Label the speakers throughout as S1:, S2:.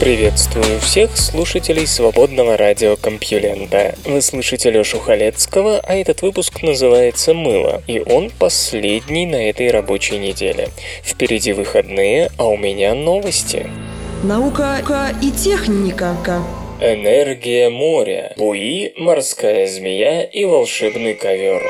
S1: Приветствую всех слушателей свободного радиокомпьюлента. Вы слышите Лёшу Халецкого, а этот выпуск называется «Мыло», и он последний на этой рабочей неделе. Впереди выходные, а у меня новости.
S2: Наука и техника.
S1: Энергия моря, буи, морская змея и волшебный ковер.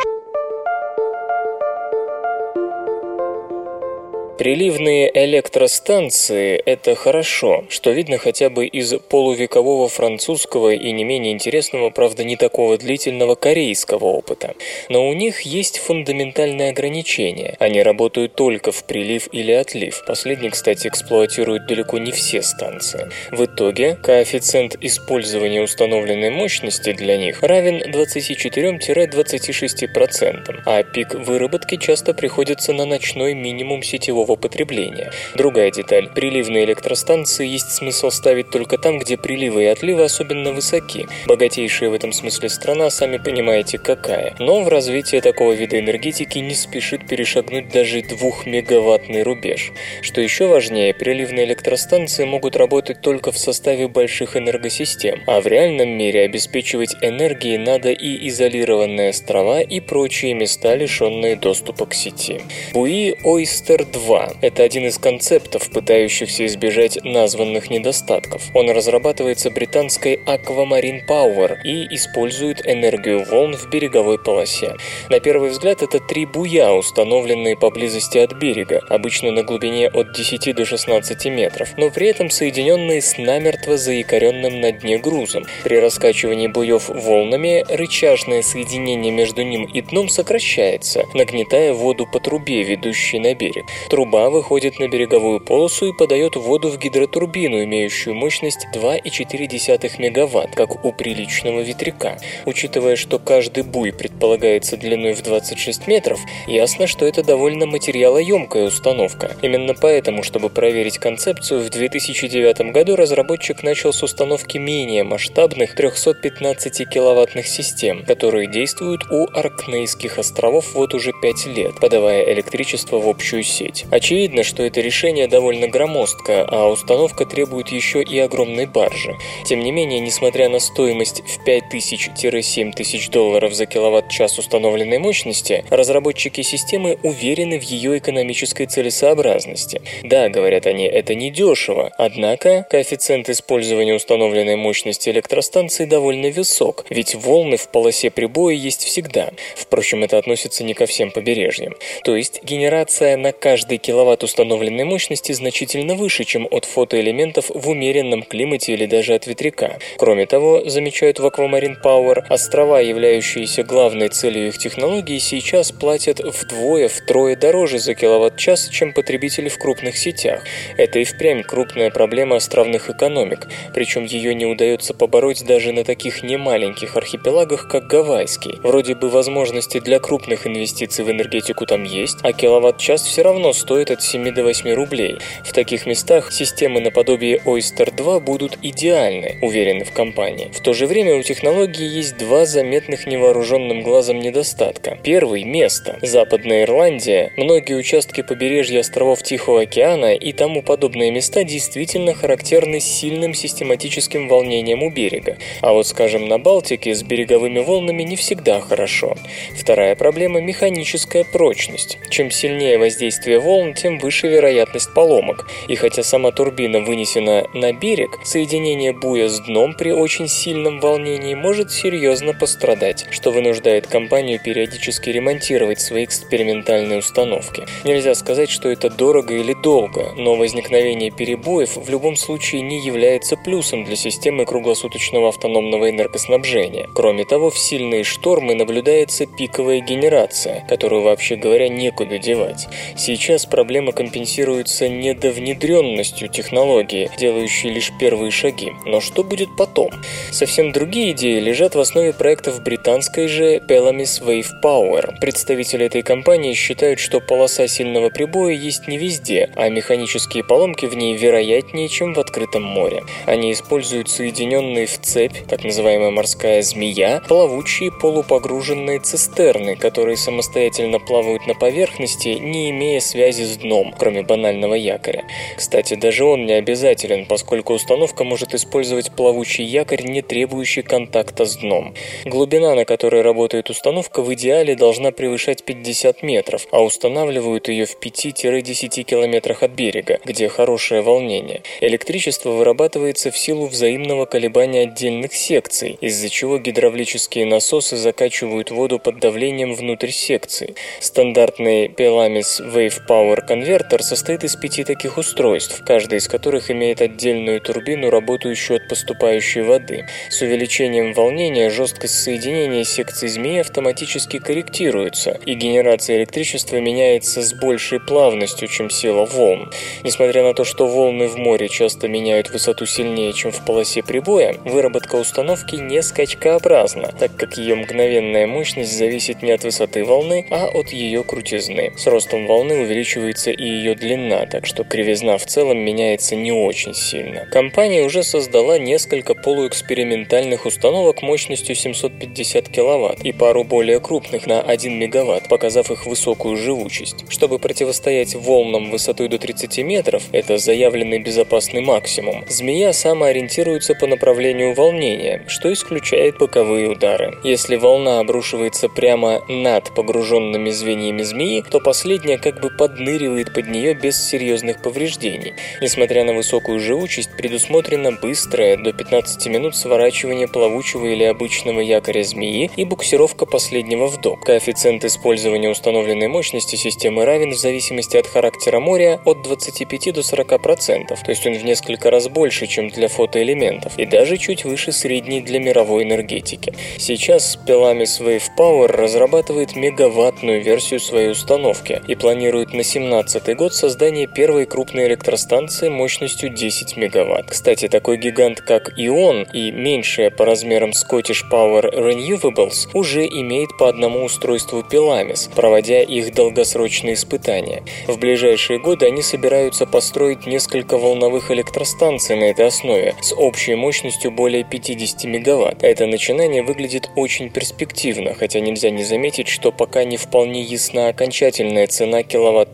S1: Приливные электростанции – это хорошо, что видно хотя бы из полувекового французского и не менее интересного, правда не такого длительного корейского опыта. Но у них есть фундаментальное ограничение. Они работают только в прилив или отлив. Последний, кстати, эксплуатируют далеко не все станции. В итоге коэффициент использования установленной мощности для них равен 24-26%, а пик выработки часто приходится на ночной минимум сетевого сетевого потребления. Другая деталь. Приливные электростанции есть смысл ставить только там, где приливы и отливы особенно высоки. Богатейшая в этом смысле страна, сами понимаете, какая. Но в развитии такого вида энергетики не спешит перешагнуть даже двухмегаваттный рубеж. Что еще важнее, приливные электростанции могут работать только в составе больших энергосистем, а в реальном мире обеспечивать энергией надо и изолированные острова и прочие места, лишенные доступа к сети. Буи Ойстер 2 это один из концептов, пытающихся избежать названных недостатков. Он разрабатывается британской Aquamarine Power и использует энергию волн в береговой полосе. На первый взгляд это три буя, установленные поблизости от берега, обычно на глубине от 10 до 16 метров, но при этом соединенные с намертво заикаренным на дне грузом. При раскачивании буев волнами рычажное соединение между ним и дном сокращается, нагнетая воду по трубе, ведущей на берег. Труба выходит на береговую полосу и подает воду в гидротурбину, имеющую мощность 2,4 МВт, как у приличного ветряка. Учитывая, что каждый буй предполагается длиной в 26 метров, ясно, что это довольно материалоемкая установка. Именно поэтому, чтобы проверить концепцию, в 2009 году разработчик начал с установки менее масштабных 315 киловаттных систем, которые действуют у Аркнейских островов вот уже 5 лет, подавая электричество в общую сеть. Очевидно, что это решение довольно громоздко, а установка требует еще и огромной баржи. Тем не менее, несмотря на стоимость в 5000-7000 тысяч долларов за киловатт-час установленной мощности, разработчики системы уверены в ее экономической целесообразности. Да, говорят они, это не дешево, однако коэффициент использования установленной мощности электростанции довольно высок, ведь волны в полосе прибоя есть всегда. Впрочем, это относится не ко всем побережьям. То есть генерация на каждый киловатт установленной мощности значительно выше, чем от фотоэлементов в умеренном климате или даже от ветряка. Кроме того, замечают в Aquamarine Power, острова, являющиеся главной целью их технологии, сейчас платят вдвое-втрое дороже за киловатт-час, чем потребители в крупных сетях. Это и впрямь крупная проблема островных экономик, причем ее не удается побороть даже на таких немаленьких архипелагах, как Гавайский. Вроде бы возможности для крупных инвестиций в энергетику там есть, а киловатт-час все равно стоит стоит от 7 до 8 рублей. В таких местах системы наподобие Oyster 2 будут идеальны, уверены в компании. В то же время у технологии есть два заметных невооруженным глазом недостатка. Первый – место. Западная Ирландия, многие участки побережья островов Тихого океана и тому подобные места действительно характерны сильным систематическим волнением у берега. А вот, скажем, на Балтике с береговыми волнами не всегда хорошо. Вторая проблема – механическая прочность. Чем сильнее воздействие волн, тем выше вероятность поломок. И хотя сама турбина вынесена на берег, соединение буя с дном при очень сильном волнении может серьезно пострадать, что вынуждает компанию периодически ремонтировать свои экспериментальные установки. Нельзя сказать, что это дорого или долго, но возникновение перебоев в любом случае не является плюсом для системы круглосуточного автономного энергоснабжения. Кроме того, в сильные штормы наблюдается пиковая генерация, которую, вообще говоря, некуда девать. Сейчас проблемы компенсируются недовнедренностью технологии, делающей лишь первые шаги. Но что будет потом? Совсем другие идеи лежат в основе проектов британской же Pelamis Wave Power. Представители этой компании считают, что полоса сильного прибоя есть не везде, а механические поломки в ней вероятнее, чем в открытом море. Они используют соединенные в цепь, так называемая морская змея, плавучие полупогруженные цистерны, которые самостоятельно плавают на поверхности, не имея связи с дном, кроме банального якоря. Кстати, даже он не обязателен, поскольку установка может использовать плавучий якорь, не требующий контакта с дном. Глубина, на которой работает установка, в идеале должна превышать 50 метров, а устанавливают ее в 5-10 километрах от берега, где хорошее волнение. Электричество вырабатывается в силу взаимного колебания отдельных секций, из-за чего гидравлические насосы закачивают воду под давлением внутрь секции. Стандартный Pelamis Wave Power конвертер состоит из пяти таких устройств, каждый из которых имеет отдельную турбину, работающую от поступающей воды. С увеличением волнения жесткость соединения секций змеи автоматически корректируется, и генерация электричества меняется с большей плавностью, чем сила волн. Несмотря на то, что волны в море часто меняют высоту сильнее, чем в полосе прибоя, выработка установки не скачкообразна, так как ее мгновенная мощность зависит не от высоты волны, а от ее крутизны. С ростом волны увеличивается и ее длина, так что кривизна в целом меняется не очень сильно. Компания уже создала несколько полуэкспериментальных установок мощностью 750 кВт и пару более крупных на 1 МВт, показав их высокую живучесть. Чтобы противостоять волнам высотой до 30 метров, это заявленный безопасный максимум, змея самоориентируется по направлению волнения, что исключает боковые удары. Если волна обрушивается прямо над погруженными звеньями змеи, то последняя как бы подныривает под нее без серьезных повреждений. Несмотря на высокую живучесть, предусмотрено быстрое, до 15 минут сворачивание плавучего или обычного якоря змеи и буксировка последнего в док. Коэффициент использования установленной мощности системы равен в зависимости от характера моря от 25 до 40%, то есть он в несколько раз больше, чем для фотоэлементов, и даже чуть выше средней для мировой энергетики. Сейчас Pelamis Wave Power разрабатывает мегаваттную версию своей установки и планирует на 2017 год создание первой крупной электростанции мощностью 10 мегаватт. Кстати, такой гигант, как Ион и меньшая по размерам Scottish Power Renewables уже имеет по одному устройству Pelamis, проводя их долгосрочные испытания. В ближайшие годы они собираются построить несколько волновых электростанций на этой основе с общей мощностью более 50 мегаватт. Это начинание выглядит очень перспективно, хотя нельзя не заметить, что пока не вполне ясна окончательная цена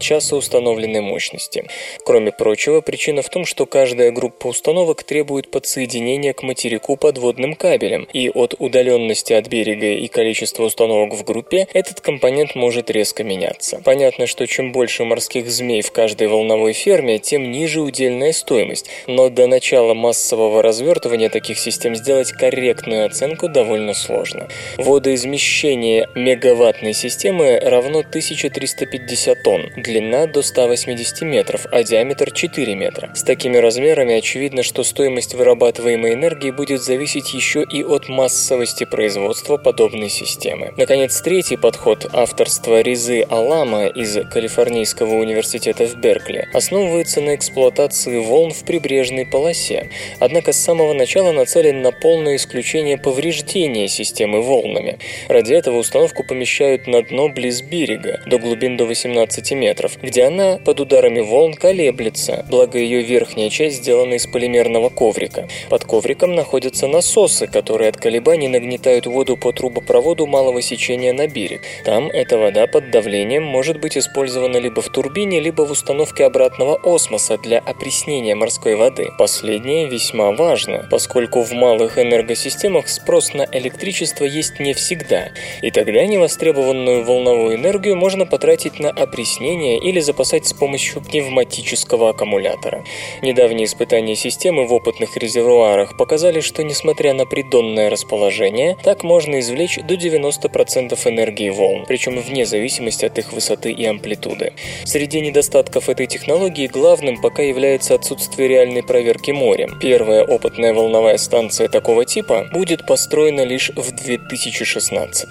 S1: киловатт-часа установленной мощности. Кроме прочего, причина в том, что каждая группа установок требует подсоединения к материку подводным кабелем, и от удаленности от берега и количества установок в группе этот компонент может резко меняться. Понятно, что чем больше морских змей в каждой волновой ферме, тем ниже удельная стоимость, но до начала массового развертывания таких систем сделать корректную оценку довольно сложно. Водоизмещение мегаваттной системы равно 1350 тонн, длина до 180 метров, а диаметр 4 метра. С такими размерами очевидно, что стоимость вырабатываемой энергии будет зависеть еще и от массовости производства подобной системы. Наконец, третий подход авторства Ризы Алама из Калифорнийского университета в Беркли основывается на эксплуатации волн в прибрежной полосе, однако с самого начала нацелен на полное исключение повреждения системы волнами. Ради этого установку помещают на дно близ берега, до глубин до 18 метров, где она под ударами волн колеблется, благо ее верхняя часть сделана из полимерного коврика. Под ковриком находятся насосы, которые от колебаний нагнетают воду по трубопроводу малого сечения на берег. Там эта вода под давлением может быть использована либо в турбине, либо в установке обратного осмоса для опреснения морской воды. Последнее весьма важно, поскольку в малых энергосистемах спрос на электричество есть не всегда, и тогда невостребованную волновую энергию можно потратить на опреснение или запасать с помощью пневматического аккумулятора. Недавние испытания системы в опытных резервуарах показали, что несмотря на придонное расположение, так можно извлечь до 90% энергии волн, причем вне зависимости от их высоты и амплитуды. Среди недостатков этой технологии главным пока является отсутствие реальной проверки морем. Первая опытная волновая станция такого типа будет построена лишь в 2016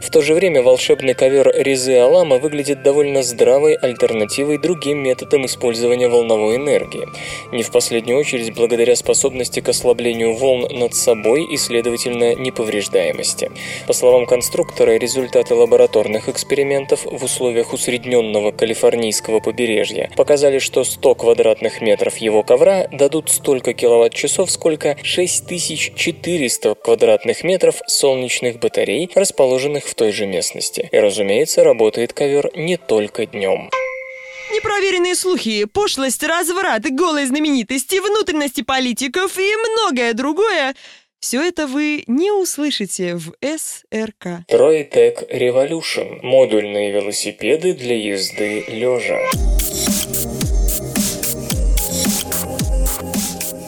S1: В то же время волшебный ковер Резы Алама выглядит довольно здравой альтернативой другим методам использования волновой энергии. Не в последнюю очередь благодаря способности к ослаблению волн над собой и, следовательно, неповреждаемости. По словам конструктора, результаты лабораторных экспериментов в условиях усредненного калифорнийского побережья показали, что 100 квадратных метров его ковра дадут столько киловатт-часов, сколько 6400 квадратных метров солнечных батарей, расположенных в той же местности. И, разумеется, работает ковер не только днем.
S2: Непроверенные слухи, пошлость, разврат, голые знаменитости, внутренности политиков и многое другое – все это вы не услышите в СРК.
S1: Тройтек Revolution – модульные велосипеды для езды лежа.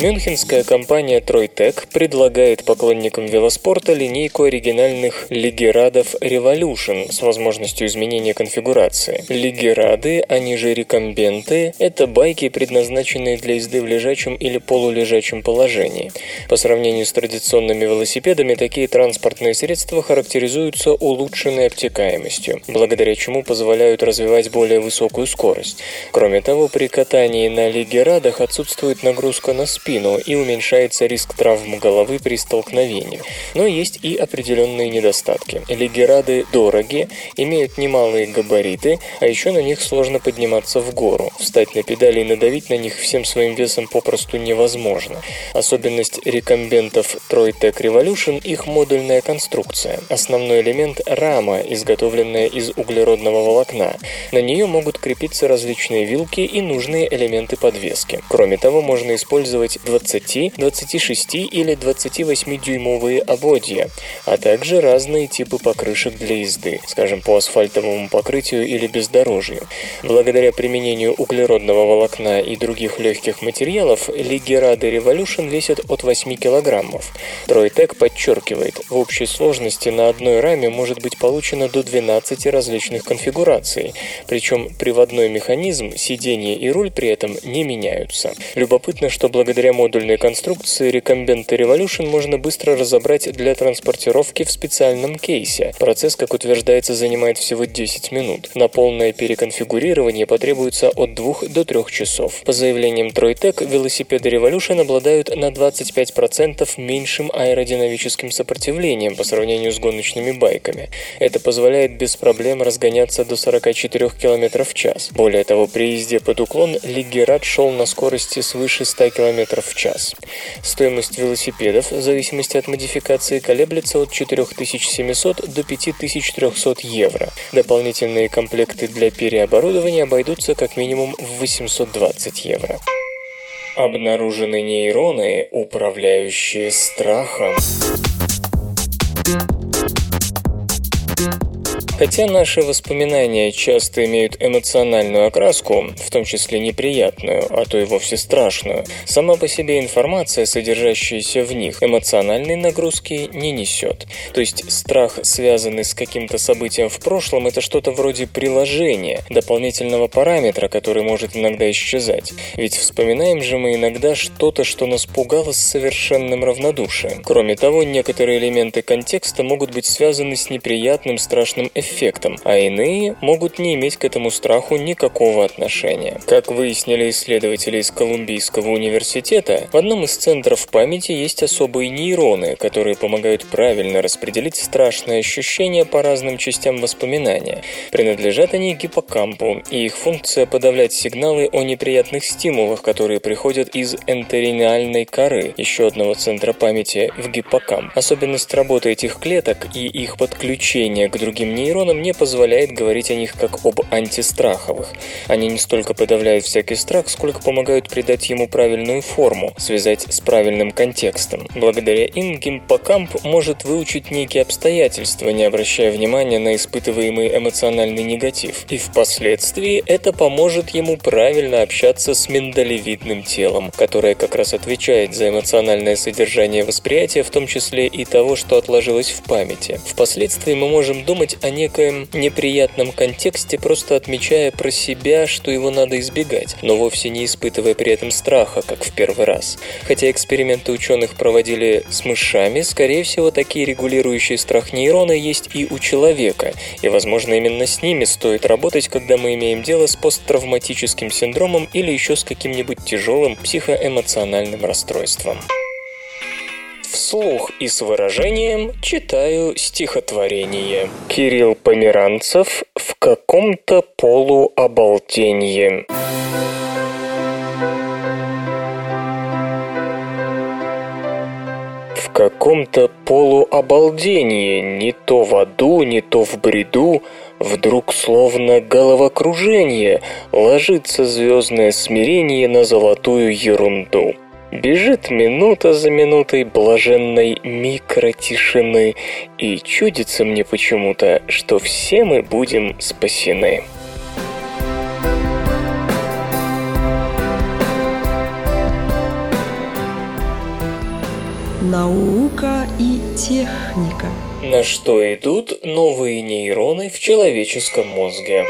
S1: Мюнхенская компания Тройтек предлагает поклонникам велоспорта линейку оригинальных Лигерадов Revolution с возможностью изменения конфигурации. Лигерады, они же рекомбенты, это байки, предназначенные для езды в лежачем или полулежачем положении. По сравнению с традиционными велосипедами, такие транспортные средства характеризуются улучшенной обтекаемостью, благодаря чему позволяют развивать более высокую скорость. Кроме того, при катании на Лигерадах отсутствует нагрузка на спину, спину и уменьшается риск травм головы при столкновении. Но есть и определенные недостатки. Лигерады дороги, имеют немалые габариты, а еще на них сложно подниматься в гору. Встать на педали и надавить на них всем своим весом попросту невозможно. Особенность рекомбентов Troytec Revolution – их модульная конструкция. Основной элемент – рама, изготовленная из углеродного волокна. На нее могут крепиться различные вилки и нужные элементы подвески. Кроме того, можно использовать 20, 26 или 28-дюймовые ободья, а также разные типы покрышек для езды, скажем, по асфальтовому покрытию или бездорожью. Благодаря применению углеродного волокна и других легких материалов, Лигерады Revolution весят от 8 килограммов. Тройтек подчеркивает, в общей сложности на одной раме может быть получено до 12 различных конфигураций, причем приводной механизм, сиденье и руль при этом не меняются. Любопытно, что благодаря Благодаря модульной конструкции рекомбенты Revolution можно быстро разобрать для транспортировки в специальном кейсе. Процесс, как утверждается, занимает всего 10 минут. На полное переконфигурирование потребуется от 2 до 3 часов. По заявлениям Тройтек, велосипеды Revolution обладают на 25% меньшим аэродинамическим сопротивлением по сравнению с гоночными байками. Это позволяет без проблем разгоняться до 44 км в час. Более того, при езде под уклон Лигерат шел на скорости свыше 100 км в час. Стоимость велосипедов в зависимости от модификации колеблется от 4700 до 5300 евро. Дополнительные комплекты для переоборудования обойдутся как минимум в 820 евро. Обнаружены нейроны, управляющие страхом. Хотя наши воспоминания часто имеют эмоциональную окраску, в том числе неприятную, а то и вовсе страшную, сама по себе информация, содержащаяся в них, эмоциональной нагрузки не несет. То есть страх, связанный с каким-то событием в прошлом, это что-то вроде приложения, дополнительного параметра, который может иногда исчезать. Ведь вспоминаем же мы иногда что-то, что нас пугало с совершенным равнодушием. Кроме того, некоторые элементы контекста могут быть связаны с неприятным страшным эффектом, эффектом, а иные могут не иметь к этому страху никакого отношения. Как выяснили исследователи из Колумбийского университета, в одном из центров памяти есть особые нейроны, которые помогают правильно распределить страшные ощущения по разным частям воспоминания. Принадлежат они гиппокампу, и их функция подавлять сигналы о неприятных стимулах, которые приходят из энтеринеальной коры, еще одного центра памяти в гиппокамп. Особенность работы этих клеток и их подключения к другим нейронам нейронам не позволяет говорить о них как об антистраховых. Они не столько подавляют всякий страх, сколько помогают придать ему правильную форму, связать с правильным контекстом. Благодаря им гиппокамп может выучить некие обстоятельства, не обращая внимания на испытываемый эмоциональный негатив. И впоследствии это поможет ему правильно общаться с миндалевидным телом, которое как раз отвечает за эмоциональное содержание восприятия, в том числе и того, что отложилось в памяти. Впоследствии мы можем думать о неком некоем неприятном контексте, просто отмечая про себя, что его надо избегать, но вовсе не испытывая при этом страха, как в первый раз. Хотя эксперименты ученых проводили с мышами, скорее всего, такие регулирующие страх нейроны есть и у человека, и, возможно, именно с ними стоит работать, когда мы имеем дело с посттравматическим синдромом или еще с каким-нибудь тяжелым психоэмоциональным расстройством. Вслух и с выражением читаю стихотворение. Кирилл Померанцев в каком-то полуобалденье. В каком-то полуобалдении, не то в аду, не то в бреду, Вдруг словно головокружение ложится звездное смирение на золотую ерунду. Бежит минута за минутой блаженной микротишины, и чудится мне почему-то, что все мы будем спасены.
S2: Наука и техника.
S1: На что идут новые нейроны в человеческом мозге?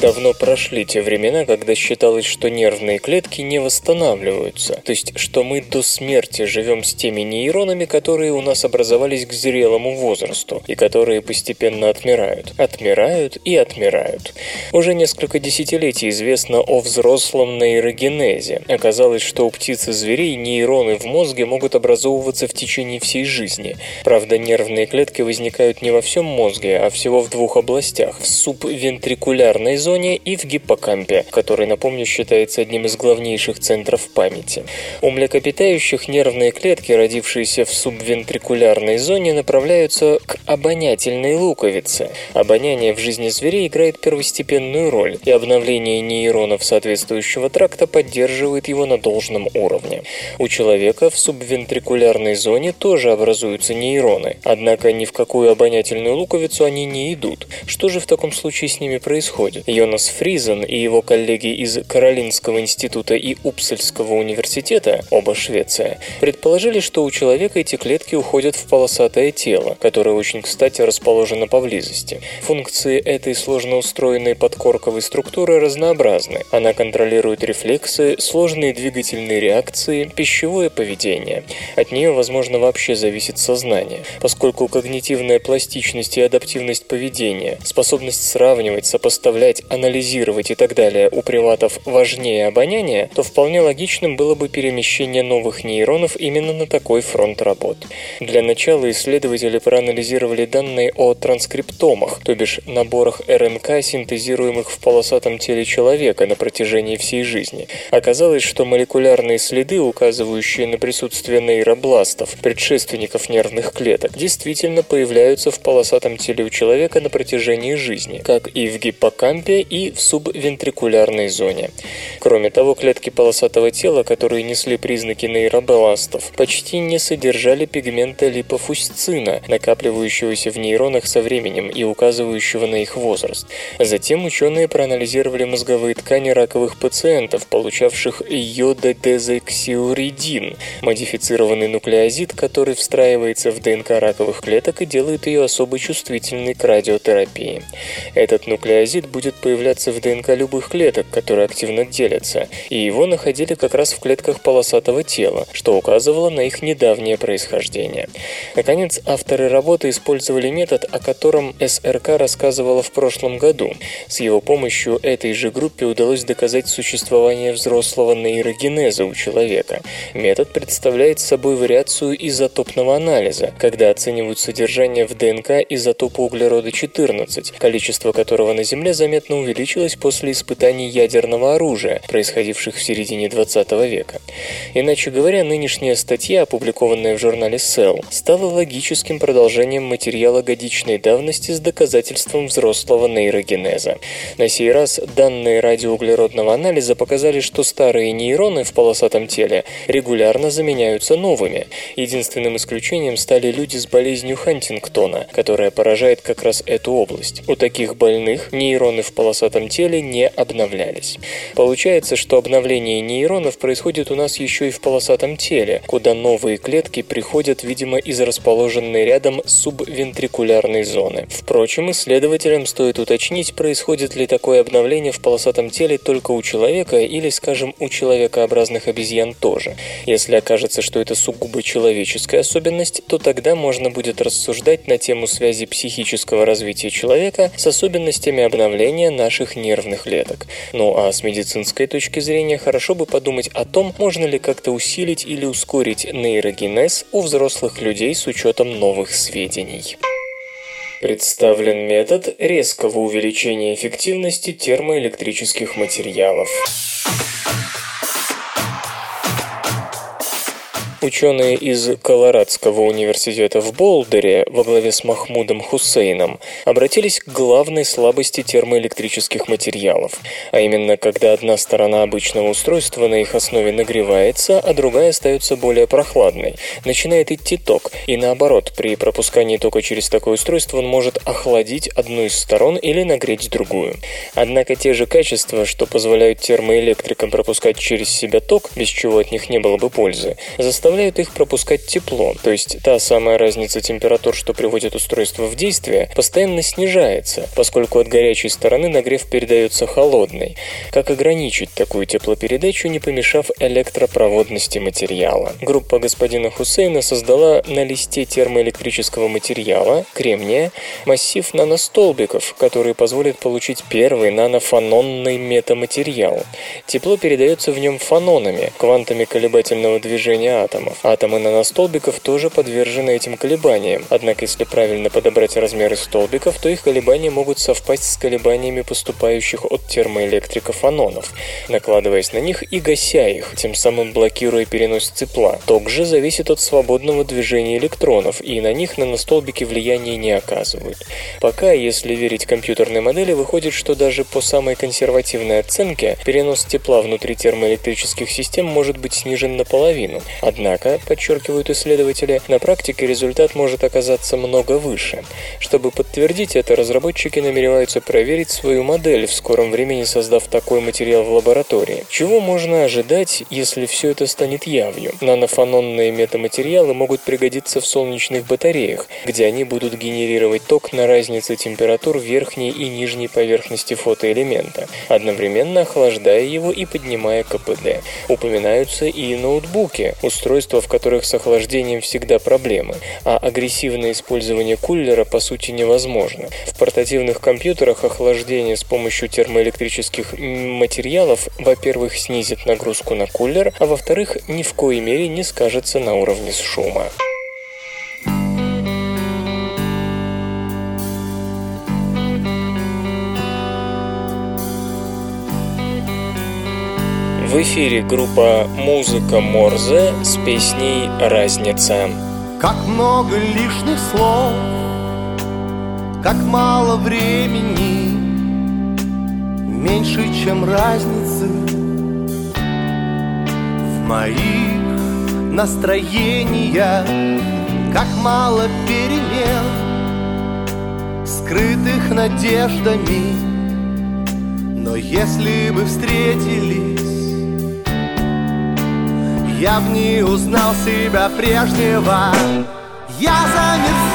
S1: Давно прошли те времена, когда считалось, что нервные клетки не восстанавливаются, то есть что мы до смерти живем с теми нейронами, которые у нас образовались к зрелому возрасту и которые постепенно отмирают, отмирают и отмирают. Уже несколько десятилетий известно о взрослом нейрогенезе. Оказалось, что у птиц и зверей нейроны в мозге могут образовываться в течение всей жизни. Правда, нервные клетки возникают не во всем мозге, а всего в двух областях – в субвентрикулярной зоне зоне и в гиппокампе, который, напомню, считается одним из главнейших центров памяти. У млекопитающих нервные клетки, родившиеся в субвентрикулярной зоне, направляются к обонятельной луковице. Обоняние в жизни зверей играет первостепенную роль, и обновление нейронов соответствующего тракта поддерживает его на должном уровне. У человека в субвентрикулярной зоне тоже образуются нейроны, однако ни в какую обонятельную луковицу они не идут. Что же в таком случае с ними происходит? Йонас Фризен и его коллеги из Каролинского института и Упсельского университета, оба Швеция, предположили, что у человека эти клетки уходят в полосатое тело, которое очень кстати расположено поблизости. Функции этой сложно устроенной подкорковой структуры разнообразны. Она контролирует рефлексы, сложные двигательные реакции, пищевое поведение. От нее, возможно, вообще зависит сознание, поскольку когнитивная пластичность и адаптивность поведения, способность сравнивать, сопоставлять, анализировать и так далее у приматов важнее обоняния, то вполне логичным было бы перемещение новых нейронов именно на такой фронт работ. Для начала исследователи проанализировали данные о транскриптомах, то бишь наборах РНК, синтезируемых в полосатом теле человека на протяжении всей жизни. Оказалось, что молекулярные следы, указывающие на присутствие нейробластов, предшественников нервных клеток, действительно появляются в полосатом теле у человека на протяжении жизни, как и в гиппокампе, и в субвентрикулярной зоне. Кроме того, клетки полосатого тела, которые несли признаки нейробеластов, почти не содержали пигмента липофусцина, накапливающегося в нейронах со временем и указывающего на их возраст. Затем ученые проанализировали мозговые ткани раковых пациентов, получавших йододезоксиуридин, модифицированный нуклеозид, который встраивается в ДНК раковых клеток и делает ее особо чувствительной к радиотерапии. Этот нуклеозид будет появляться в ДНК любых клеток, которые активно делятся, и его находили как раз в клетках полосатого тела, что указывало на их недавнее происхождение. Наконец, авторы работы использовали метод, о котором СРК рассказывала в прошлом году. С его помощью этой же группе удалось доказать существование взрослого нейрогенеза у человека. Метод представляет собой вариацию изотопного анализа, когда оценивают содержание в ДНК изотопа углерода-14, количество которого на Земле заметно заметно увеличилась после испытаний ядерного оружия, происходивших в середине 20 века. Иначе говоря, нынешняя статья, опубликованная в журнале Cell, стала логическим продолжением материала годичной давности с доказательством взрослого нейрогенеза. На сей раз данные радиоуглеродного анализа показали, что старые нейроны в полосатом теле регулярно заменяются новыми. Единственным исключением стали люди с болезнью Хантингтона, которая поражает как раз эту область. У таких больных нейроны в полосатом полосатом теле не обновлялись. Получается, что обновление нейронов происходит у нас еще и в полосатом теле, куда новые клетки приходят, видимо, из расположенной рядом субвентрикулярной зоны. Впрочем, исследователям стоит уточнить, происходит ли такое обновление в полосатом теле только у человека или, скажем, у человекообразных обезьян тоже. Если окажется, что это сугубо человеческая особенность, то тогда можно будет рассуждать на тему связи психического развития человека с особенностями обновления наших нервных клеток. Ну а с медицинской точки зрения хорошо бы подумать о том, можно ли как-то усилить или ускорить нейрогенез у взрослых людей с учетом новых сведений. Представлен метод резкого увеличения эффективности термоэлектрических материалов. Ученые из Колорадского университета в Болдере во главе с Махмудом Хусейном обратились к главной слабости термоэлектрических материалов, а именно когда одна сторона обычного устройства на их основе нагревается, а другая остается более прохладной. Начинает идти ток, и наоборот, при пропускании тока через такое устройство он может охладить одну из сторон или нагреть другую. Однако те же качества, что позволяют термоэлектрикам пропускать через себя ток, без чего от них не было бы пользы, заставляют заставляют их пропускать тепло, то есть та самая разница температур, что приводит устройство в действие, постоянно снижается, поскольку от горячей стороны нагрев передается холодной. Как ограничить такую теплопередачу, не помешав электропроводности материала? Группа господина Хусейна создала на листе термоэлектрического материала, кремния, массив наностолбиков, которые позволят получить первый нанофанонный метаматериал. Тепло передается в нем фанонами, квантами колебательного движения атома атомов. Атомы наностолбиков тоже подвержены этим колебаниям, однако если правильно подобрать размеры столбиков, то их колебания могут совпасть с колебаниями поступающих от термоэлектриков анонов, накладываясь на них и гася их, тем самым блокируя перенос тепла. Ток же зависит от свободного движения электронов, и на них наностолбики влияния не оказывают. Пока, если верить компьютерной модели, выходит, что даже по самой консервативной оценке перенос тепла внутри термоэлектрических систем может быть снижен наполовину. Однако Однако, подчеркивают исследователи, на практике результат может оказаться много выше. Чтобы подтвердить это, разработчики намереваются проверить свою модель, в скором времени создав такой материал в лаборатории. Чего можно ожидать, если все это станет явью? Нанофанонные метаматериалы могут пригодиться в солнечных батареях, где они будут генерировать ток на разнице температур верхней и нижней поверхности фотоэлемента, одновременно охлаждая его и поднимая КПД. Упоминаются и ноутбуки, устройства устройства, в которых с охлаждением всегда проблемы, а агрессивное использование кулера по сути невозможно. В портативных компьютерах охлаждение с помощью термоэлектрических материалов, во-первых, снизит нагрузку на кулер, а во-вторых, ни в коей мере не скажется на уровне шума. В эфире группа «Музыка Морзе» с песней «Разница».
S3: Как много лишних слов, как мало времени, Меньше, чем разницы в моих настроениях, Как мало перемен, скрытых надеждами, Но если бы встретились я в ней узнал себя прежнего. Я замерзаю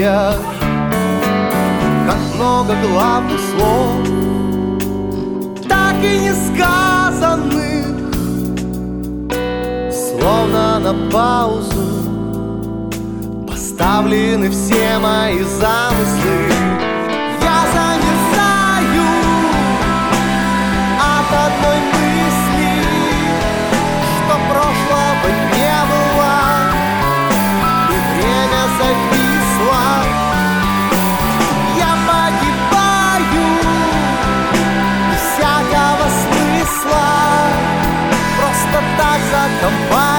S3: движениях Как много главных слов Так и не сказанных Словно на паузу Поставлены все мои замыслы так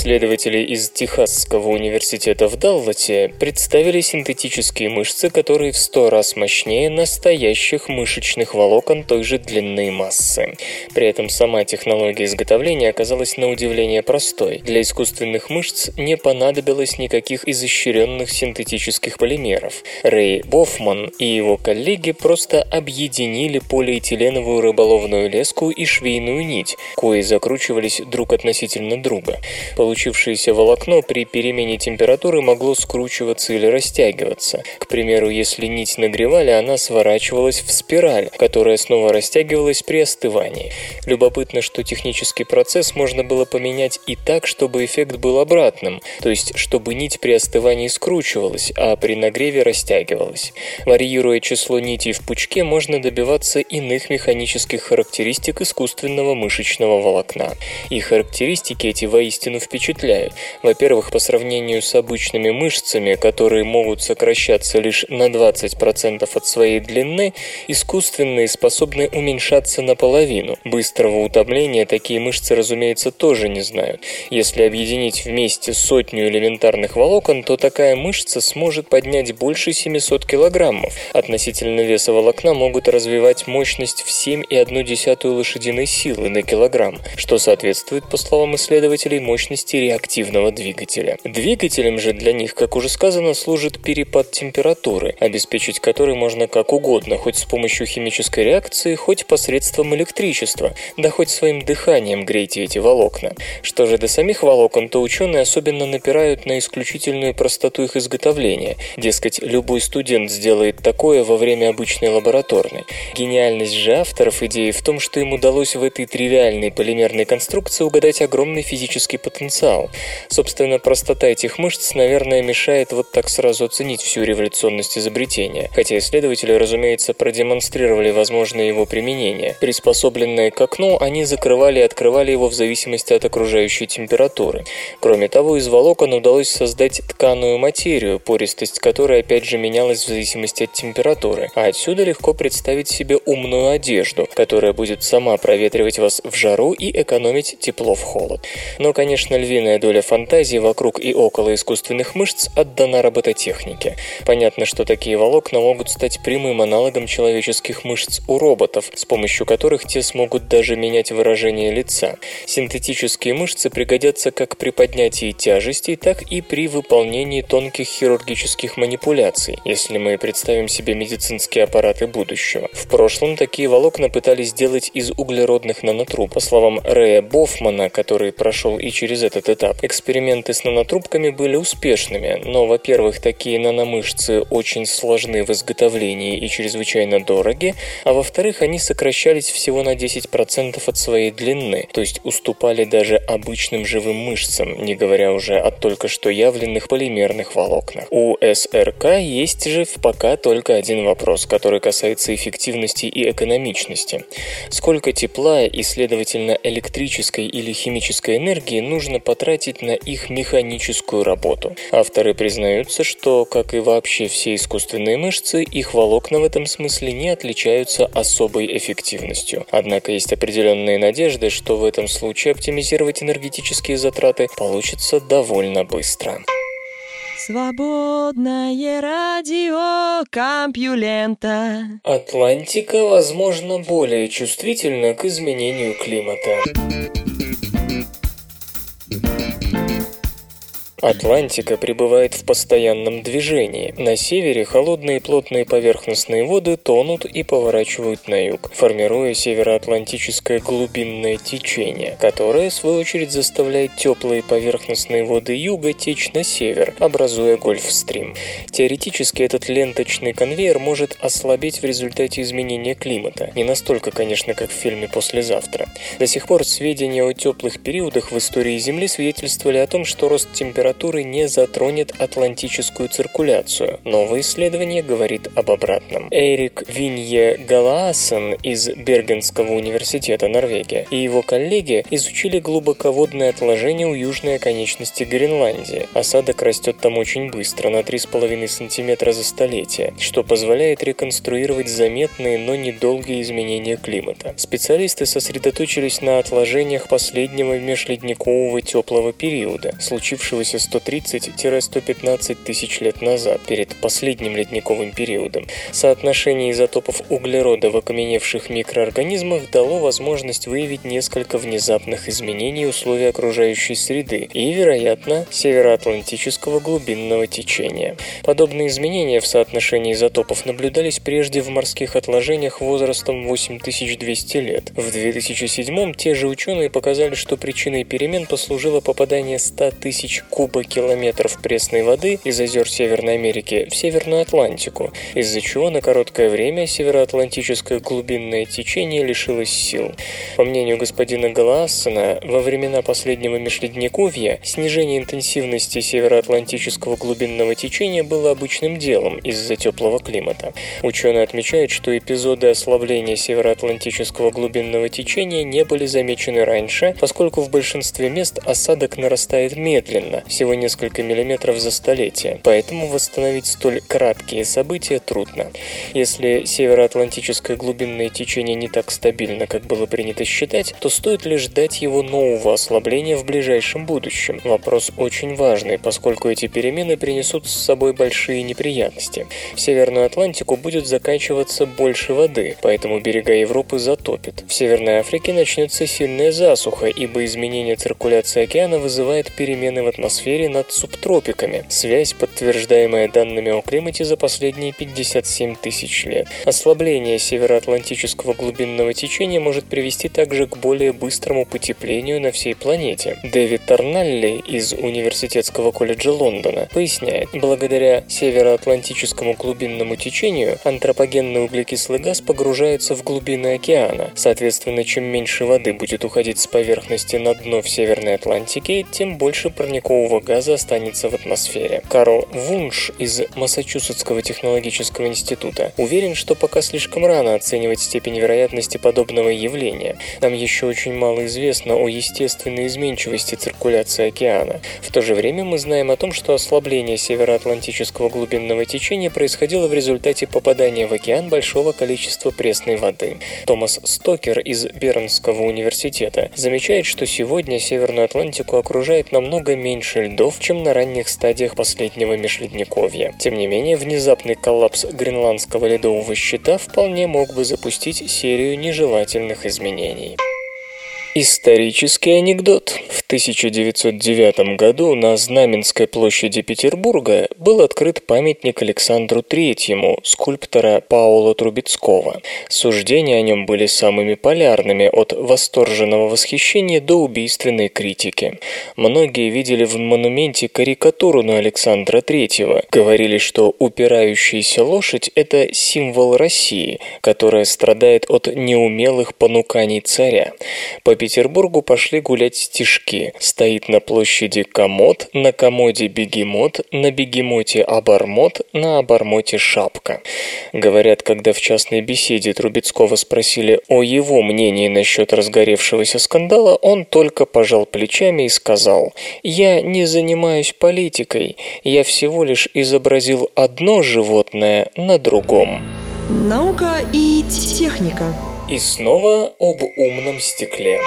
S1: Исследователи из Техасского университета в Даллате представили синтетические мышцы, которые в сто раз мощнее настоящих мышечных волокон той же длины массы. При этом сама технология изготовления оказалась на удивление простой. Для искусственных мышц не понадобилось никаких изощренных синтетических полимеров. Рэй Бофман и его коллеги просто объединили полиэтиленовую рыболовную леску и швейную нить, кои закручивались друг относительно друга. Получившееся волокно при перемене температуры могло скручиваться или растягиваться. К примеру, если нить нагревали, она сворачивалась в спираль, которая снова растягивалась при остывании. Любопытно, что технический процесс можно было поменять и так, чтобы эффект был обратным, то есть чтобы нить при остывании скручивалась, а при нагреве растягивалась. Варьируя число нитей в пучке, можно добиваться иных механических характеристик искусственного мышечного волокна. И характеристики эти воистину впечатляют. Во-первых, по сравнению с обычными мышцами, которые могут сокращаться лишь на 20% от своей длины, искусственные способны уменьшаться наполовину. Быстрого утомления такие мышцы, разумеется, тоже не знают. Если объединить вместе сотню элементарных волокон, то такая мышца сможет поднять больше 700 килограммов. Относительно веса волокна могут развивать мощность в 7,1 лошадиной силы на килограмм, что соответствует, по словам исследователей, мощности реактивного двигателя. Двигателем же для них, как уже сказано, служит перепад температуры, обеспечить который можно как угодно, хоть с помощью химической реакции, хоть посредством электричества, да хоть своим дыханием грейте эти волокна. Что же до самих волокон, то ученые особенно напирают на исключительную простоту их изготовления. Дескать, любой студент сделает такое во время обычной лабораторной. Гениальность же авторов идеи в том, что им удалось в этой тривиальной полимерной конструкции угадать огромный физический потенциал. Собственно, простота этих мышц, наверное, мешает вот так сразу оценить всю революционность изобретения. Хотя исследователи, разумеется, продемонстрировали возможное его применение. Приспособленные к окну, они закрывали и открывали его в зависимости от окружающей температуры. Кроме того, из волокон удалось создать тканую материю, пористость которой опять же менялась в зависимости от температуры. А отсюда легко представить себе умную одежду, которая будет сама проветривать вас в жару и экономить тепло в холод. Но, конечно, доля фантазии вокруг и около искусственных мышц отдана робототехнике. Понятно, что такие волокна могут стать прямым аналогом человеческих мышц у роботов, с помощью которых те смогут даже менять выражение лица. Синтетические мышцы пригодятся как при поднятии тяжестей, так и при выполнении тонких хирургических манипуляций, если мы представим себе медицинские аппараты будущего. В прошлом такие волокна пытались сделать из углеродных нанотруб. По словам Рэя Бофмана, который прошел и через через этот этап. Эксперименты с нанотрубками были успешными, но, во-первых, такие наномышцы очень сложны в изготовлении и чрезвычайно дороги, а во-вторых, они сокращались всего на 10% от своей длины, то есть уступали даже обычным живым мышцам, не говоря уже о только что явленных полимерных волокнах. У СРК есть же пока только один вопрос, который касается эффективности и экономичности. Сколько тепла и, следовательно, электрической или химической энергии нужно потратить на их механическую работу? Авторы признаются, что, как и вообще все искусственные мышцы, их волокна в этом смысле не отличаются особой эффективностью. Однако есть определенные надежды, что в этом случае оптимизировать энергетические затраты получится довольно быстро.
S2: Свободное радио Компьюлента.
S1: Атлантика, возможно, более чувствительна к изменению климата. Атлантика пребывает в постоянном движении. На севере холодные плотные поверхностные воды тонут и поворачивают на юг, формируя североатлантическое глубинное течение, которое, в свою очередь, заставляет теплые поверхностные воды юга течь на север, образуя Гольфстрим. Теоретически этот ленточный конвейер может ослабеть в результате изменения климата. Не настолько, конечно, как в фильме «Послезавтра». До сих пор сведения о теплых периодах в истории Земли свидетельствовали о том, что рост температуры температуры не затронет атлантическую циркуляцию. Новое исследование говорит об обратном. Эрик Винье Галаасен из Бергенского университета Норвегия и его коллеги изучили глубоководное отложение у южной оконечности Гренландии. Осадок растет там очень быстро, на 3,5 см за столетие, что позволяет реконструировать заметные, но недолгие изменения климата. Специалисты сосредоточились на отложениях последнего межледникового теплого периода, случившегося 130-115 тысяч лет назад, перед последним ледниковым периодом. Соотношение изотопов углерода в окаменевших микроорганизмах дало возможность выявить несколько внезапных изменений условий окружающей среды и, вероятно, североатлантического глубинного течения. Подобные изменения в соотношении изотопов наблюдались прежде в морских отложениях возрастом 8200 лет. В 2007 те же ученые показали, что причиной перемен послужило попадание 100 тысяч куб километров пресной воды из озер Северной Америки в Северную Атлантику, из-за чего на короткое время североатлантическое глубинное течение лишилось сил. По мнению господина Галаассена, во времена последнего межледниковья снижение интенсивности североатлантического глубинного течения было обычным делом из-за теплого климата. Ученые отмечают, что эпизоды ослабления североатлантического глубинного течения не были замечены раньше, поскольку в большинстве мест осадок нарастает медленно, всего несколько миллиметров за столетие, поэтому восстановить столь краткие события трудно. Если североатлантическое глубинное течение не так стабильно, как было принято считать, то стоит ли ждать его нового ослабления в ближайшем будущем? Вопрос очень важный, поскольку эти перемены принесут с собой большие неприятности. В Северную Атлантику будет заканчиваться больше воды, поэтому берега Европы затопит. В Северной Африке начнется сильная засуха, ибо изменение циркуляции океана вызывает перемены в атмосфере атмосфере над субтропиками. Связь, подтверждаемая данными о климате за последние 57 тысяч лет. Ослабление североатлантического глубинного течения может привести также к более быстрому потеплению на всей планете. Дэвид Торналли из Университетского колледжа Лондона поясняет, благодаря североатлантическому глубинному течению антропогенный углекислый газ погружается в глубины океана. Соответственно, чем меньше воды будет уходить с поверхности на дно в Северной Атлантике, тем больше парникового газа останется в атмосфере. Карл Вунш из Массачусетского технологического института уверен, что пока слишком рано оценивать степень вероятности подобного явления. Нам еще очень мало известно о естественной изменчивости циркуляции океана. В то же время мы знаем о том, что ослабление североатлантического глубинного течения происходило в результате попадания в океан большого количества пресной воды. Томас Стокер из Бернского университета замечает, что сегодня Северную Атлантику окружает намного меньше льдов, чем на ранних стадиях последнего межледниковья. Тем не менее, внезапный коллапс гренландского ледового щита вполне мог бы запустить серию нежелательных изменений. Исторический анекдот. В 1909 году на Знаменской площади Петербурга был открыт памятник Александру Третьему, скульптора Паула Трубецкого. Суждения о нем были самыми полярными, от восторженного восхищения до убийственной критики. Многие видели в монументе карикатуру на Александра Третьего, говорили, что упирающаяся лошадь – это символ России, которая страдает от неумелых понуканий царя. По Петербургу пошли гулять стишки. Стоит на площади комод, на комоде бегемот, на бегемоте обормот, на обормоте шапка. Говорят, когда в частной беседе Трубецкого спросили о его мнении насчет разгоревшегося скандала, он только пожал плечами и сказал «Я не занимаюсь политикой, я всего лишь изобразил одно животное на другом».
S2: Наука и техника.
S1: И снова об умном стекле.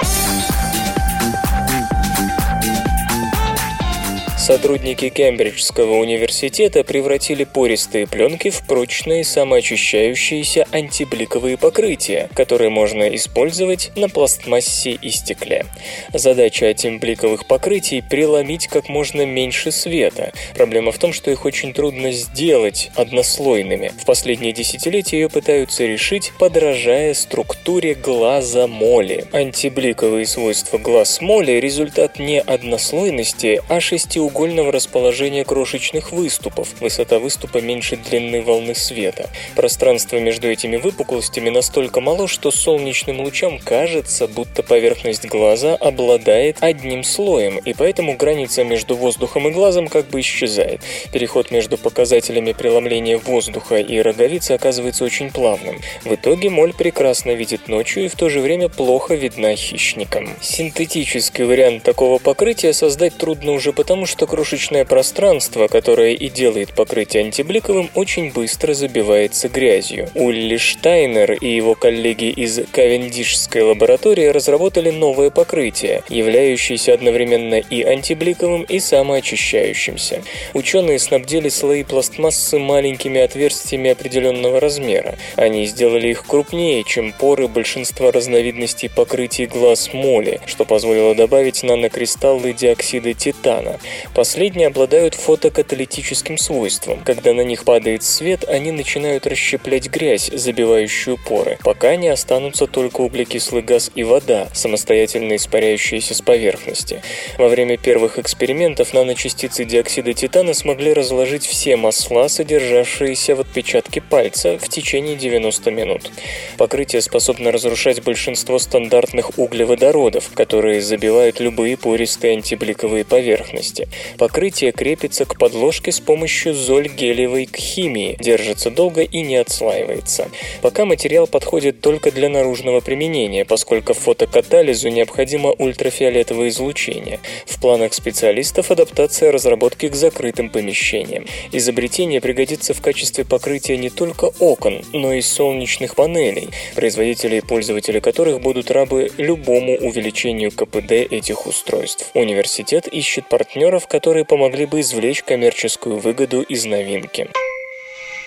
S1: Сотрудники Кембриджского университета превратили пористые пленки в прочные самоочищающиеся антибликовые покрытия, которые можно использовать на пластмассе и стекле. Задача антибликовых покрытий – преломить как можно меньше света. Проблема в том, что их очень трудно сделать однослойными. В последние десятилетия ее пытаются решить, подражая структуре глаза моли. Антибликовые свойства глаз моли – результат не однослойности, а шестиугольности треугольного расположения крошечных выступов. Высота выступа меньше длины волны света. Пространство между этими выпуклостями настолько мало, что солнечным лучам кажется, будто поверхность глаза обладает одним слоем, и поэтому граница между воздухом и глазом как бы исчезает. Переход между показателями преломления воздуха и роговицы оказывается очень плавным. В итоге моль прекрасно видит ночью и в то же время плохо видна хищникам. Синтетический вариант такого покрытия создать трудно уже потому, что что крошечное пространство, которое и делает покрытие антибликовым, очень быстро забивается грязью. Улли Штайнер и его коллеги из Кавендишской лаборатории разработали новое покрытие, являющееся одновременно и антибликовым, и самоочищающимся. Ученые снабдили слои пластмассы маленькими отверстиями определенного размера. Они сделали их крупнее, чем поры большинства разновидностей покрытий глаз моли, что позволило добавить нанокристаллы диоксида титана. Последние обладают фотокаталитическим свойством. Когда на них падает свет, они начинают расщеплять грязь, забивающую поры, пока не останутся только углекислый газ и вода, самостоятельно испаряющиеся с поверхности. Во время первых экспериментов наночастицы диоксида титана смогли разложить все масла, содержавшиеся в отпечатке пальца, в течение 90 минут. Покрытие способно разрушать большинство стандартных углеводородов, которые забивают любые пористые антибликовые поверхности. Покрытие крепится к подложке с помощью золь-гелевой химии, держится долго и не отслаивается. Пока материал подходит только для наружного применения, поскольку фотокатализу необходимо ультрафиолетовое излучение. В планах специалистов адаптация разработки к закрытым помещениям. Изобретение пригодится в качестве покрытия не только окон, но и солнечных панелей, производители и пользователи которых будут рабы любому увеличению КПД этих устройств. Университет ищет партнеров, которые помогли бы извлечь коммерческую выгоду из новинки.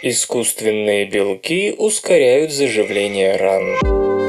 S1: Искусственные белки ускоряют заживление ран.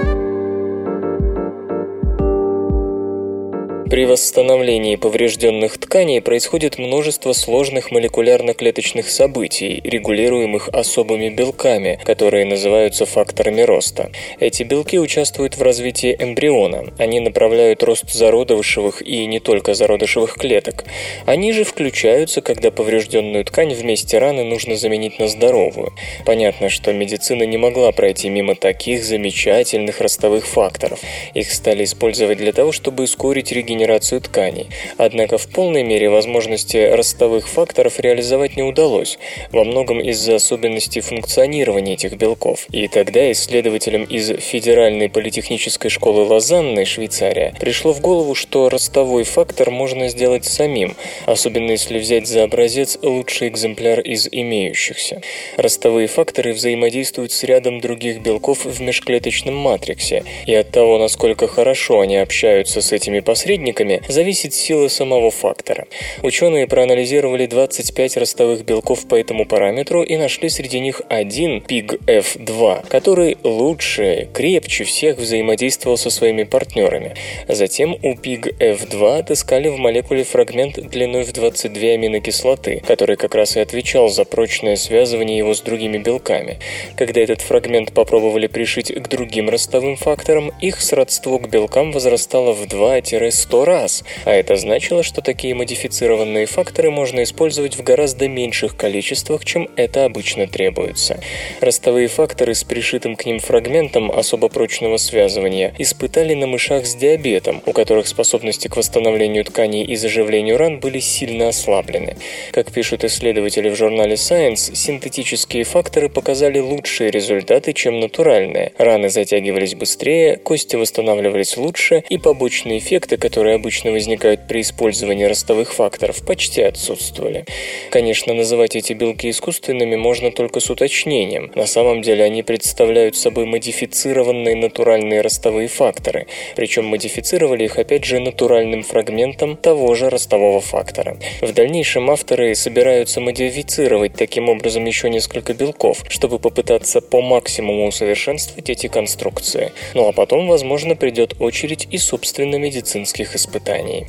S1: При восстановлении поврежденных тканей происходит множество сложных молекулярно-клеточных событий, регулируемых особыми белками, которые называются факторами роста. Эти белки участвуют в развитии эмбриона. Они направляют рост зародышевых и не только зародышевых клеток. Они же включаются, когда поврежденную ткань вместе раны нужно заменить на здоровую. Понятно, что медицина не могла пройти мимо таких замечательных ростовых факторов. Их стали использовать для того, чтобы ускорить регенерацию регенерацию тканей. Однако в полной мере возможности ростовых факторов реализовать не удалось, во многом из-за особенностей функционирования этих белков. И тогда исследователям из Федеральной политехнической школы Лозанны, Швейцария, пришло в голову, что ростовой фактор можно сделать самим, особенно если взять за образец лучший экземпляр из имеющихся. Ростовые факторы взаимодействуют с рядом других белков в межклеточном матриксе, и от того, насколько хорошо они общаются с этими посредниками, сотрудниками зависит сила самого фактора. Ученые проанализировали 25 ростовых белков по этому параметру и нашли среди них один PIG-F2, который лучше, крепче всех взаимодействовал со своими партнерами. Затем у PIG-F2 отыскали в молекуле фрагмент длиной в 22 аминокислоты, который как раз и отвечал за прочное связывание его с другими белками. Когда этот фрагмент попробовали пришить к другим ростовым факторам, их сродство к белкам возрастало в 2-100 раз, а это значило, что такие модифицированные факторы можно использовать в гораздо меньших количествах, чем это обычно требуется. Ростовые факторы с пришитым к ним фрагментом особо прочного связывания испытали на мышах с диабетом, у которых способности к восстановлению тканей и заживлению ран были сильно ослаблены. Как пишут исследователи в журнале Science, синтетические факторы показали лучшие результаты, чем натуральные. Раны затягивались быстрее, кости восстанавливались лучше, и побочные эффекты, которые обычно возникают при использовании ростовых факторов, почти отсутствовали. Конечно, называть эти белки искусственными можно только с уточнением. На самом деле они представляют собой модифицированные натуральные ростовые факторы, причем модифицировали их опять же натуральным фрагментом того же ростового фактора. В дальнейшем авторы собираются модифицировать таким образом еще несколько белков, чтобы попытаться по максимуму усовершенствовать эти конструкции. Ну а потом, возможно, придет очередь и собственно медицинских испытаний.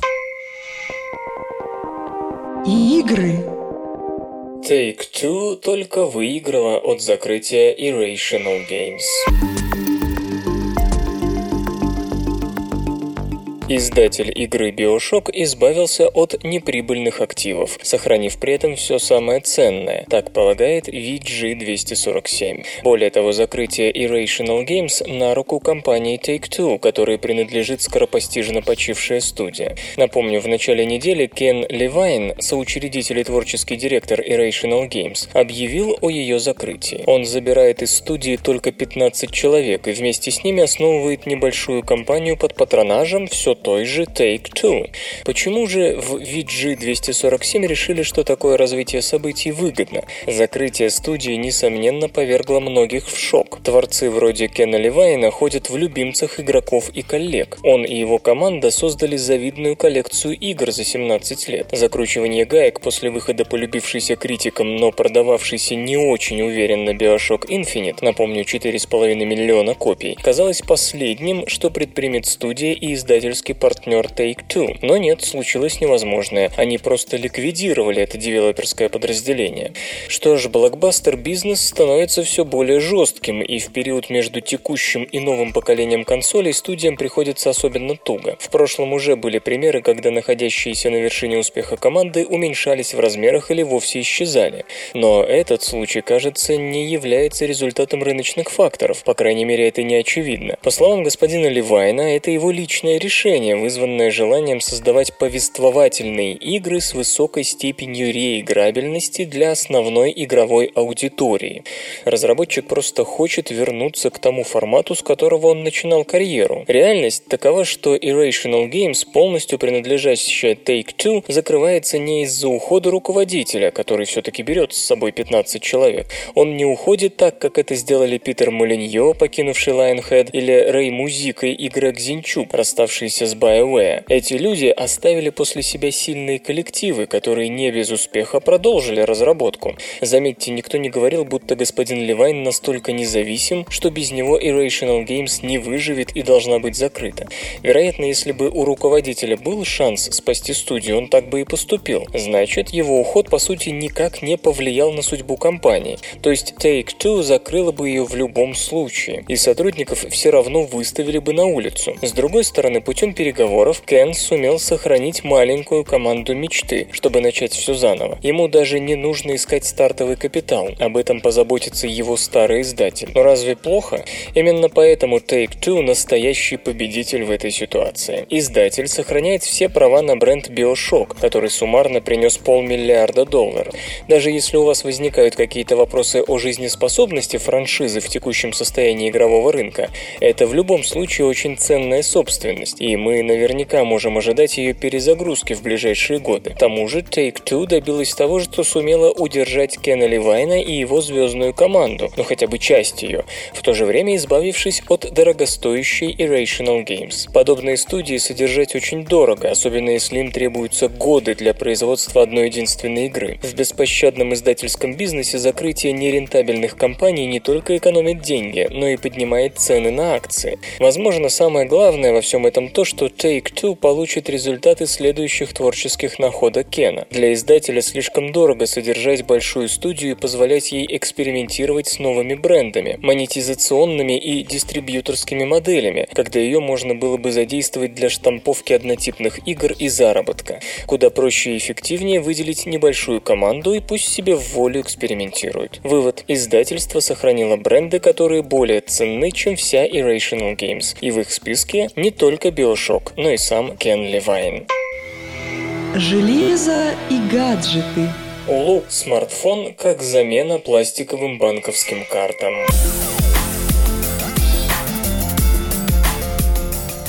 S2: Игры.
S1: Take-Two только выиграла от закрытия Irrational Games. Издатель игры Bioshock избавился от неприбыльных активов, сохранив при этом все самое ценное, так полагает VG247. Более того, закрытие Irrational Games на руку компании Take-Two, которой принадлежит скоропостижно почившая студия. Напомню, в начале недели Кен Левайн, соучредитель и творческий директор Irrational Games, объявил о ее закрытии. Он забирает из студии только 15 человек и вместе с ними основывает небольшую компанию под патронажем все той же Take-Two. Почему же в VG247 решили, что такое развитие событий выгодно? Закрытие студии, несомненно, повергло многих в шок. Творцы вроде Кена Левайна ходят в любимцах игроков и коллег. Он и его команда создали завидную коллекцию игр за 17 лет. Закручивание гаек после выхода полюбившейся критикам, но продававшейся не очень уверенно Bioshock Infinite, напомню, 4,5 миллиона копий, казалось последним, что предпримет студия и издательский партнер Take-Two. Но нет, случилось невозможное. Они просто ликвидировали это девелоперское подразделение. Что ж, блокбастер-бизнес становится все более жестким, и в период между текущим и новым поколением консолей студиям приходится особенно туго. В прошлом уже были примеры, когда находящиеся на вершине успеха команды уменьшались в размерах или вовсе исчезали. Но этот случай, кажется, не является результатом рыночных факторов, по крайней мере, это не очевидно. По словам господина Левайна, это его личное решение, вызванное желанием создавать повествовательные игры с высокой степенью реиграбельности для основной игровой аудитории. Разработчик просто хочет вернуться к тому формату, с которого он начинал карьеру. Реальность такова, что Irrational Games, полностью принадлежащая Take-Two, закрывается не из-за ухода руководителя, который все-таки берет с собой 15 человек. Он не уходит так, как это сделали Питер Молиньо, покинувший Lionhead, или Рэй Музика и Грег Зинчук, расставшиеся с BioWare. Эти люди оставили после себя сильные коллективы, которые не без успеха продолжили разработку. Заметьте, никто не говорил, будто господин Левайн настолько независим, что без него Irrational Games не выживет и должна быть закрыта. Вероятно, если бы у руководителя был шанс спасти студию, он так бы и поступил. Значит, его уход по сути никак не повлиял на судьбу компании. То есть Take-Two закрыла бы ее в любом случае, и сотрудников все равно выставили бы на улицу. С другой стороны, путем переговоров Кен сумел сохранить маленькую команду мечты, чтобы начать все заново. Ему даже не нужно искать стартовый капитал, об этом позаботится его старый издатель. Но разве плохо? Именно поэтому Take-Two настоящий победитель в этой ситуации. Издатель сохраняет все права на бренд Bioshock, который суммарно принес полмиллиарда долларов. Даже если у вас возникают какие-то вопросы о жизнеспособности франшизы в текущем состоянии игрового рынка, это в любом случае очень ценная собственность, и мы наверняка можем ожидать ее перезагрузки в ближайшие годы. К тому же Take-Two добилась того, что сумела удержать Кена Левайна и его звездную команду, ну хотя бы часть ее, в то же время избавившись от дорогостоящей Irrational Games. Подобные студии содержать очень дорого, особенно если им требуются годы для производства одной единственной игры. В беспощадном издательском бизнесе закрытие нерентабельных компаний не только экономит деньги, но и поднимает цены на акции. Возможно, самое главное во всем этом то, что Take-Two получит результаты следующих творческих находок Кена. Для издателя слишком дорого содержать большую студию и позволять ей экспериментировать с новыми брендами, монетизационными и дистрибьюторскими моделями, когда ее можно было бы задействовать для штамповки однотипных игр и заработка. Куда проще и эффективнее выделить небольшую команду и пусть себе в волю экспериментирует. Вывод. Издательство сохранило бренды, которые более ценны, чем вся Irrational Games. И в их списке не только Bioshock, но и сам Кен Левайн.
S2: Железо и гаджеты.
S1: Луп смартфон как замена пластиковым банковским картам.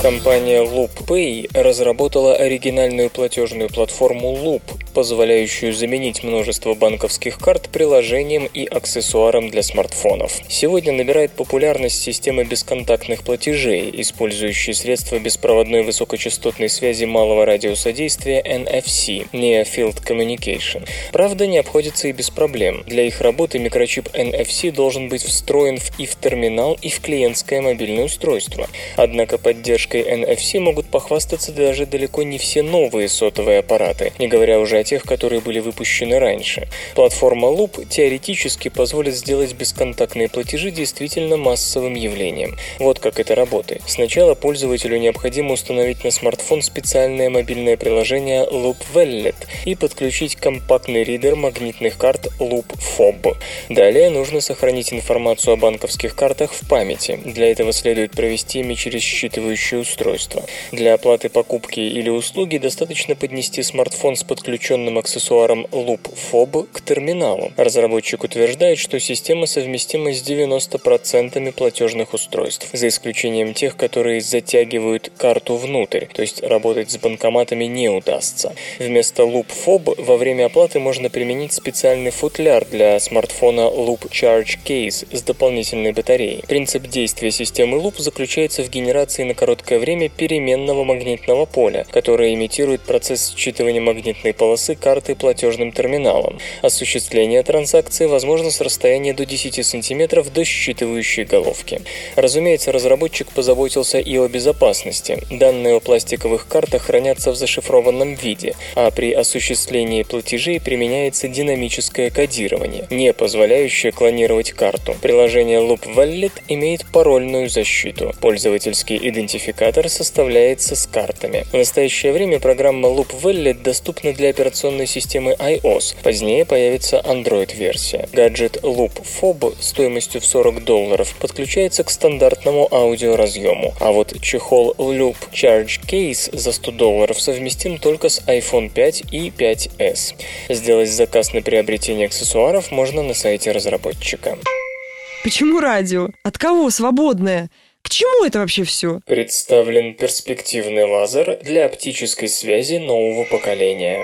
S1: Компания LoopPay разработала оригинальную платежную платформу Loop, позволяющую заменить множество банковских карт приложением и аксессуаром для смартфонов. Сегодня набирает популярность система бесконтактных платежей, использующие средства беспроводной высокочастотной связи малого радиуса действия NFC – Near Field Communication. Правда, не обходится и без проблем. Для их работы микрочип NFC должен быть встроен в и в терминал, и в клиентское мобильное устройство. Однако поддержкой NFC могут похвастаться даже далеко не все новые сотовые аппараты, не говоря уже о тех, которые были выпущены раньше. Платформа Loop теоретически позволит сделать бесконтактные платежи действительно массовым явлением. Вот как это работает. Сначала пользователю необходимо установить на смартфон специальное мобильное приложение Loop Wallet и подключить компактный ридер магнитных карт Loop Fob. Далее нужно сохранить информацию о банковских картах в памяти. Для этого следует провести ими через считывающее устройство. Для оплаты покупки или услуги достаточно поднести смартфон с подключенным аксессуаром Loop Fob к терминалу. Разработчик утверждает, что система совместима с 90% платежных устройств, за исключением тех, которые затягивают карту внутрь, то есть работать с банкоматами не удастся. Вместо Loop Fob во время оплаты можно применить специальный футляр для смартфона Loop Charge Case с дополнительной батареей. Принцип действия системы Loop заключается в генерации на короткое время переменного магнитного поля, которое имитирует процесс считывания магнитной полосы карты платежным терминалом. Осуществление транзакции возможно с расстояния до 10 см до считывающей головки. Разумеется, разработчик позаботился и о безопасности. Данные о пластиковых картах хранятся в зашифрованном виде, а при осуществлении платежей применяется динамическое кодирование, не позволяющее клонировать карту. Приложение Loop Wallet имеет парольную защиту. Пользовательский идентификатор составляется с картами. В настоящее время программа Loop Wallet доступна для операционной системы iOS. Позднее появится Android-версия. Гаджет Loop Fob стоимостью в 40 долларов подключается к стандартному аудиоразъему, а вот чехол Loop Charge Case за 100 долларов совместим только с iPhone 5 и 5s. Сделать заказ на приобретение аксессуаров можно на сайте разработчика.
S2: Почему радио? От кого свободное? К чему это вообще все?
S1: Представлен перспективный лазер для оптической связи нового поколения.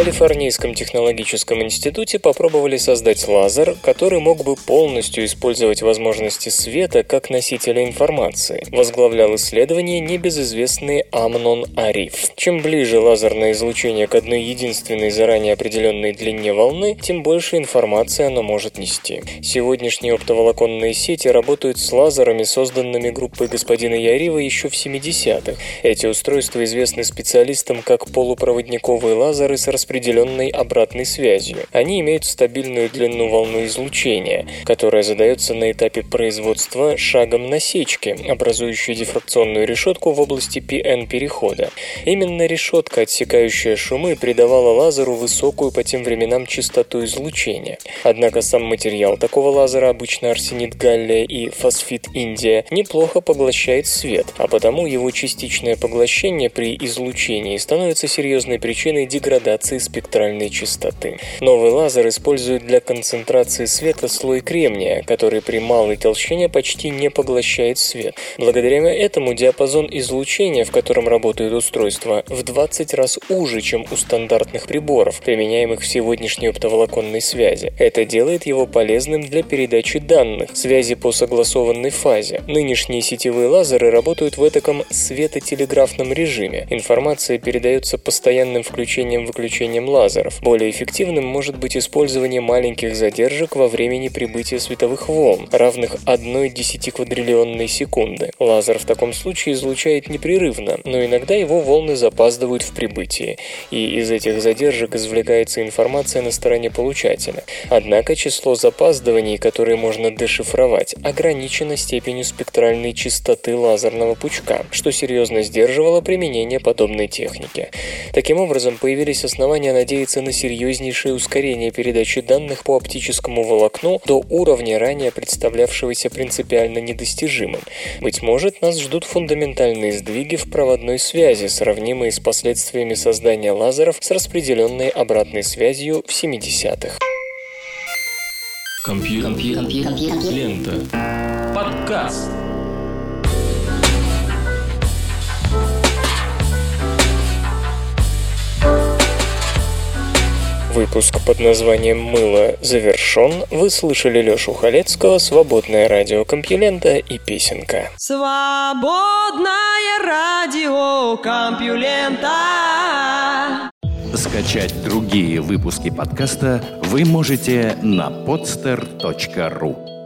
S1: Калифорнийском технологическом институте попробовали создать лазер, который мог бы полностью использовать возможности света как носителя информации. Возглавлял исследование небезызвестный Амнон Ариф. Чем ближе лазерное излучение к одной единственной заранее определенной длине волны, тем больше информации оно может нести. Сегодняшние оптоволоконные сети работают с лазерами, созданными группой господина Ярива еще в 70-х. Эти устройства известны специалистам как полупроводниковые лазеры с распределенной обратной связью. Они имеют стабильную длину волны излучения, которая задается на этапе производства шагом насечки, образующей дифракционную решетку в области PN-перехода. Именно решетка, отсекающая шумы, придавала лазеру высокую по тем временам частоту излучения. Однако сам материал такого лазера, обычно арсенит галлия и фосфит индия, неплохо поглощает свет, а потому его частичное поглощение при излучении становится серьезной причиной деградации спектральной частоты. Новый лазер использует для концентрации света слой кремния, который при малой толщине почти не поглощает свет. Благодаря этому диапазон излучения, в котором работают устройства, в 20 раз уже, чем у стандартных приборов, применяемых в сегодняшней оптоволоконной связи. Это делает его полезным для передачи данных, связи по согласованной фазе. Нынешние сетевые лазеры работают в этом светотелеграфном режиме. Информация передается постоянным включением-выключением лазеров. Более эффективным может быть использование маленьких задержек во времени прибытия световых волн, равных 1 десятиквадриллионной секунды. Лазер в таком случае излучает непрерывно, но иногда его волны запаздывают в прибытии, и из этих задержек извлекается информация на стороне получателя. Однако число запаздываний, которые можно дешифровать, ограничено степенью спектральной частоты лазерного пучка, что серьезно сдерживало применение подобной техники. Таким образом, появились основания надеяться на серьезнейшее ускорение передачи данных по оптическому волокну до уровня, ранее представлявшегося принципиально недостижимым. Быть может, нас ждут фундаментальные сдвиги в проводной связи, сравнимые с последствиями создания лазеров с распределенной обратной связью в 70-х.
S4: Компьютер. Лента. Подкаст.
S1: Выпуск под названием «Мыло» завершен. Вы слышали Лёшу Халецкого, «Свободное радио Компьюлента» и песенка.
S2: Свободное радио Компьюлента.
S4: Скачать другие выпуски подкаста вы можете на podster.ru